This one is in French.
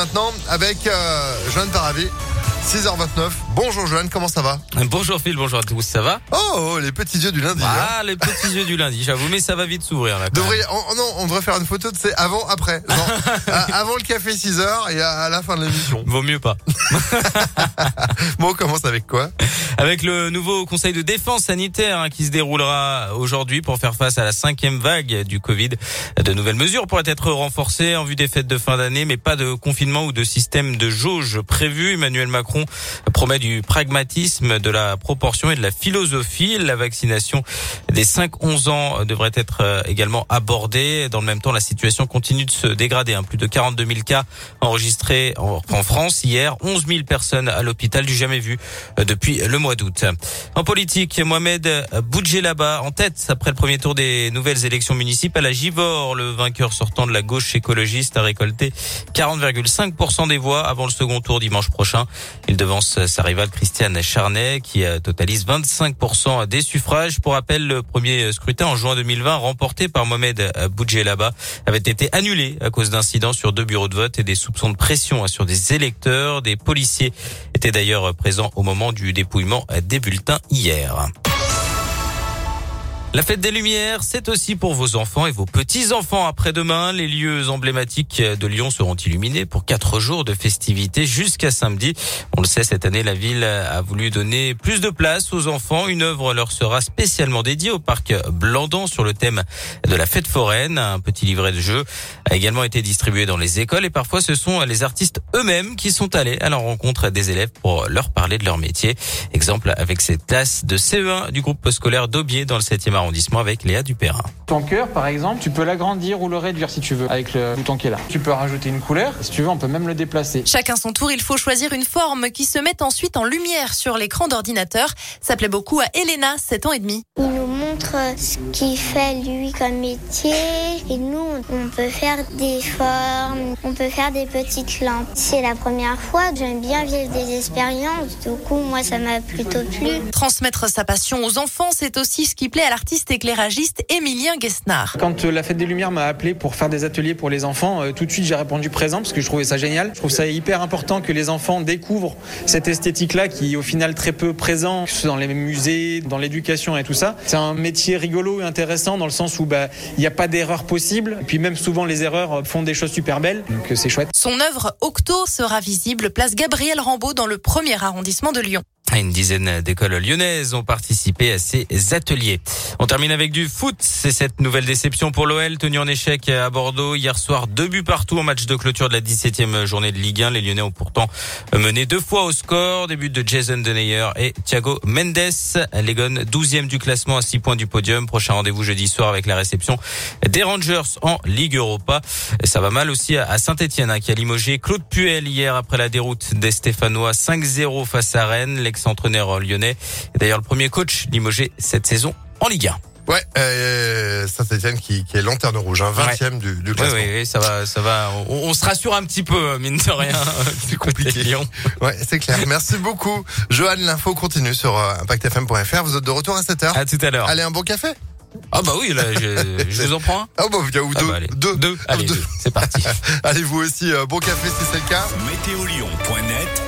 Maintenant, avec euh, Joanne 6h29. Bonjour Joanne, comment ça va Bonjour Phil, bonjour à tous, ça va oh, oh, les petits yeux du lundi. hein. Ah, les petits yeux du lundi, j'avoue, mais ça va vite s'ouvrir là. Devrait, on, non, on devrait faire une photo de c'est avant, après. Non, à- avant le café 6h et à, à la fin de l'émission. Vaut mieux pas. Bon, on commence avec quoi Avec le nouveau conseil de défense sanitaire hein, qui se déroulera aujourd'hui pour faire face à la cinquième vague du Covid. De nouvelles mesures pourraient être renforcées en vue des fêtes de fin d'année, mais pas de confinement ou de système de jauge prévu. Emmanuel Macron promet du pragmatisme, de la proportion et de la philosophie. La vaccination des 5-11 ans devrait être euh, également abordée. Dans le même temps, la situation continue de se dégrader. hein. Plus de 42 000 cas enregistrés en France hier. 11 000 personnes à l'hôpital du jamais vu euh, depuis le mois d'août. En politique, Mohamed Boudjelaba en tête après le premier tour des nouvelles élections municipales à Givors. Le vainqueur sortant de la gauche écologiste a récolté 40,5% des voix avant le second tour dimanche prochain. Il devance sa rivale Christiane Charnet qui euh, totalise 25% des suffrages. Pour rappel, le premier scrutin en juin 2020 remporté par Mohamed Boudjelaba avait été annulé à cause d'incidents sur deux bureaux de vote et des soupçons de pression sur des électeurs. Des policiers étaient d'ailleurs présents au moment du dépouillement des bulletins hier. La fête des Lumières, c'est aussi pour vos enfants et vos petits-enfants. Après-demain, les lieux emblématiques de Lyon seront illuminés pour quatre jours de festivités jusqu'à samedi. On le sait, cette année, la ville a voulu donner plus de place aux enfants. Une œuvre leur sera spécialement dédiée au parc Blandan sur le thème de la fête foraine. Un petit livret de jeu a également été distribué dans les écoles et parfois ce sont les artistes eux-mêmes qui sont allés à la rencontre des élèves pour leur parler de leur métier. Exemple avec cette classe de CE1 du groupe scolaire d'Aubier dans le 7e arrondissement avec Léa Dupérin. Ton cœur, par exemple, tu peux l'agrandir ou le réduire si tu veux avec le bouton qui est là. Tu peux rajouter une couleur. Si tu veux, on peut même le déplacer. Chacun son tour, il faut choisir une forme qui se met ensuite en lumière sur l'écran d'ordinateur. Ça plaît beaucoup à Elena, 7 ans et demi. Il nous montre ce qu'il fait lui comme métier et nous on peut faire des formes, on peut faire des petites lampes. C'est la première fois, j'aime bien vivre des expériences, du coup moi ça m'a plutôt plu. Transmettre sa passion aux enfants, c'est aussi ce qui plaît à l'artiste éclairagiste Émilien Guesnard. Quand euh, la Fête des Lumières m'a appelé pour faire des ateliers pour les enfants, euh, tout de suite j'ai répondu présent parce que je trouvais ça génial. Je trouve ça hyper important que les enfants découvrent cette esthétique-là qui est au final très peu présent, que ce soit dans les musées, dans l'éducation et tout ça. C'est un métier rigolo et intéressant dans le sens où bah, il n'y a pas d'erreur possible. Et puis même souvent les erreurs euh, font des choses super belles, donc euh, c'est chouette. Son œuvre Octo sera visible place Gabriel Rambaud dans le premier arrondissement de Lyon. Une dizaine d'écoles lyonnaises ont participé à ces ateliers. On termine avec du foot. C'est cette nouvelle déception pour l'OL, tenu en échec à Bordeaux hier soir. Deux buts partout en match de clôture de la 17e journée de Ligue 1. Les Lyonnais ont pourtant mené deux fois au score. Des buts de Jason Denayer et Thiago Mendes. Les Gones, 12e du classement à 6 points du podium. Prochain rendez-vous jeudi soir avec la réception des Rangers en Ligue Europa. Ça va mal aussi à Saint-Etienne qui a limogé Claude Puel hier après la déroute des Stéphanois 5-0 face à Rennes. L'ex-entraîneur lyonnais est d'ailleurs le premier coach limogé cette saison en Ligue 1. Ouais, euh, Saint-Etienne qui, qui est lanterne rouge, hein, 20e du, du Oui, classement. oui, oui, ça va, ça va. On, on se rassure un petit peu, mine de rien. C'est compliqué. Lyon. Ouais, c'est clair. Merci beaucoup. Johan, l'info continue sur euh, impactfm.fr. Vous êtes de retour à 7h. À tout à l'heure. Allez, un bon café Ah bah oui, là, je, je vous en prends un. Ah bah, ou deux. Ah bah, allez. deux. Deux. Allez, Deux. deux. C'est parti. Allez, vous aussi, euh, bon café si c'est le cas. Météolion.net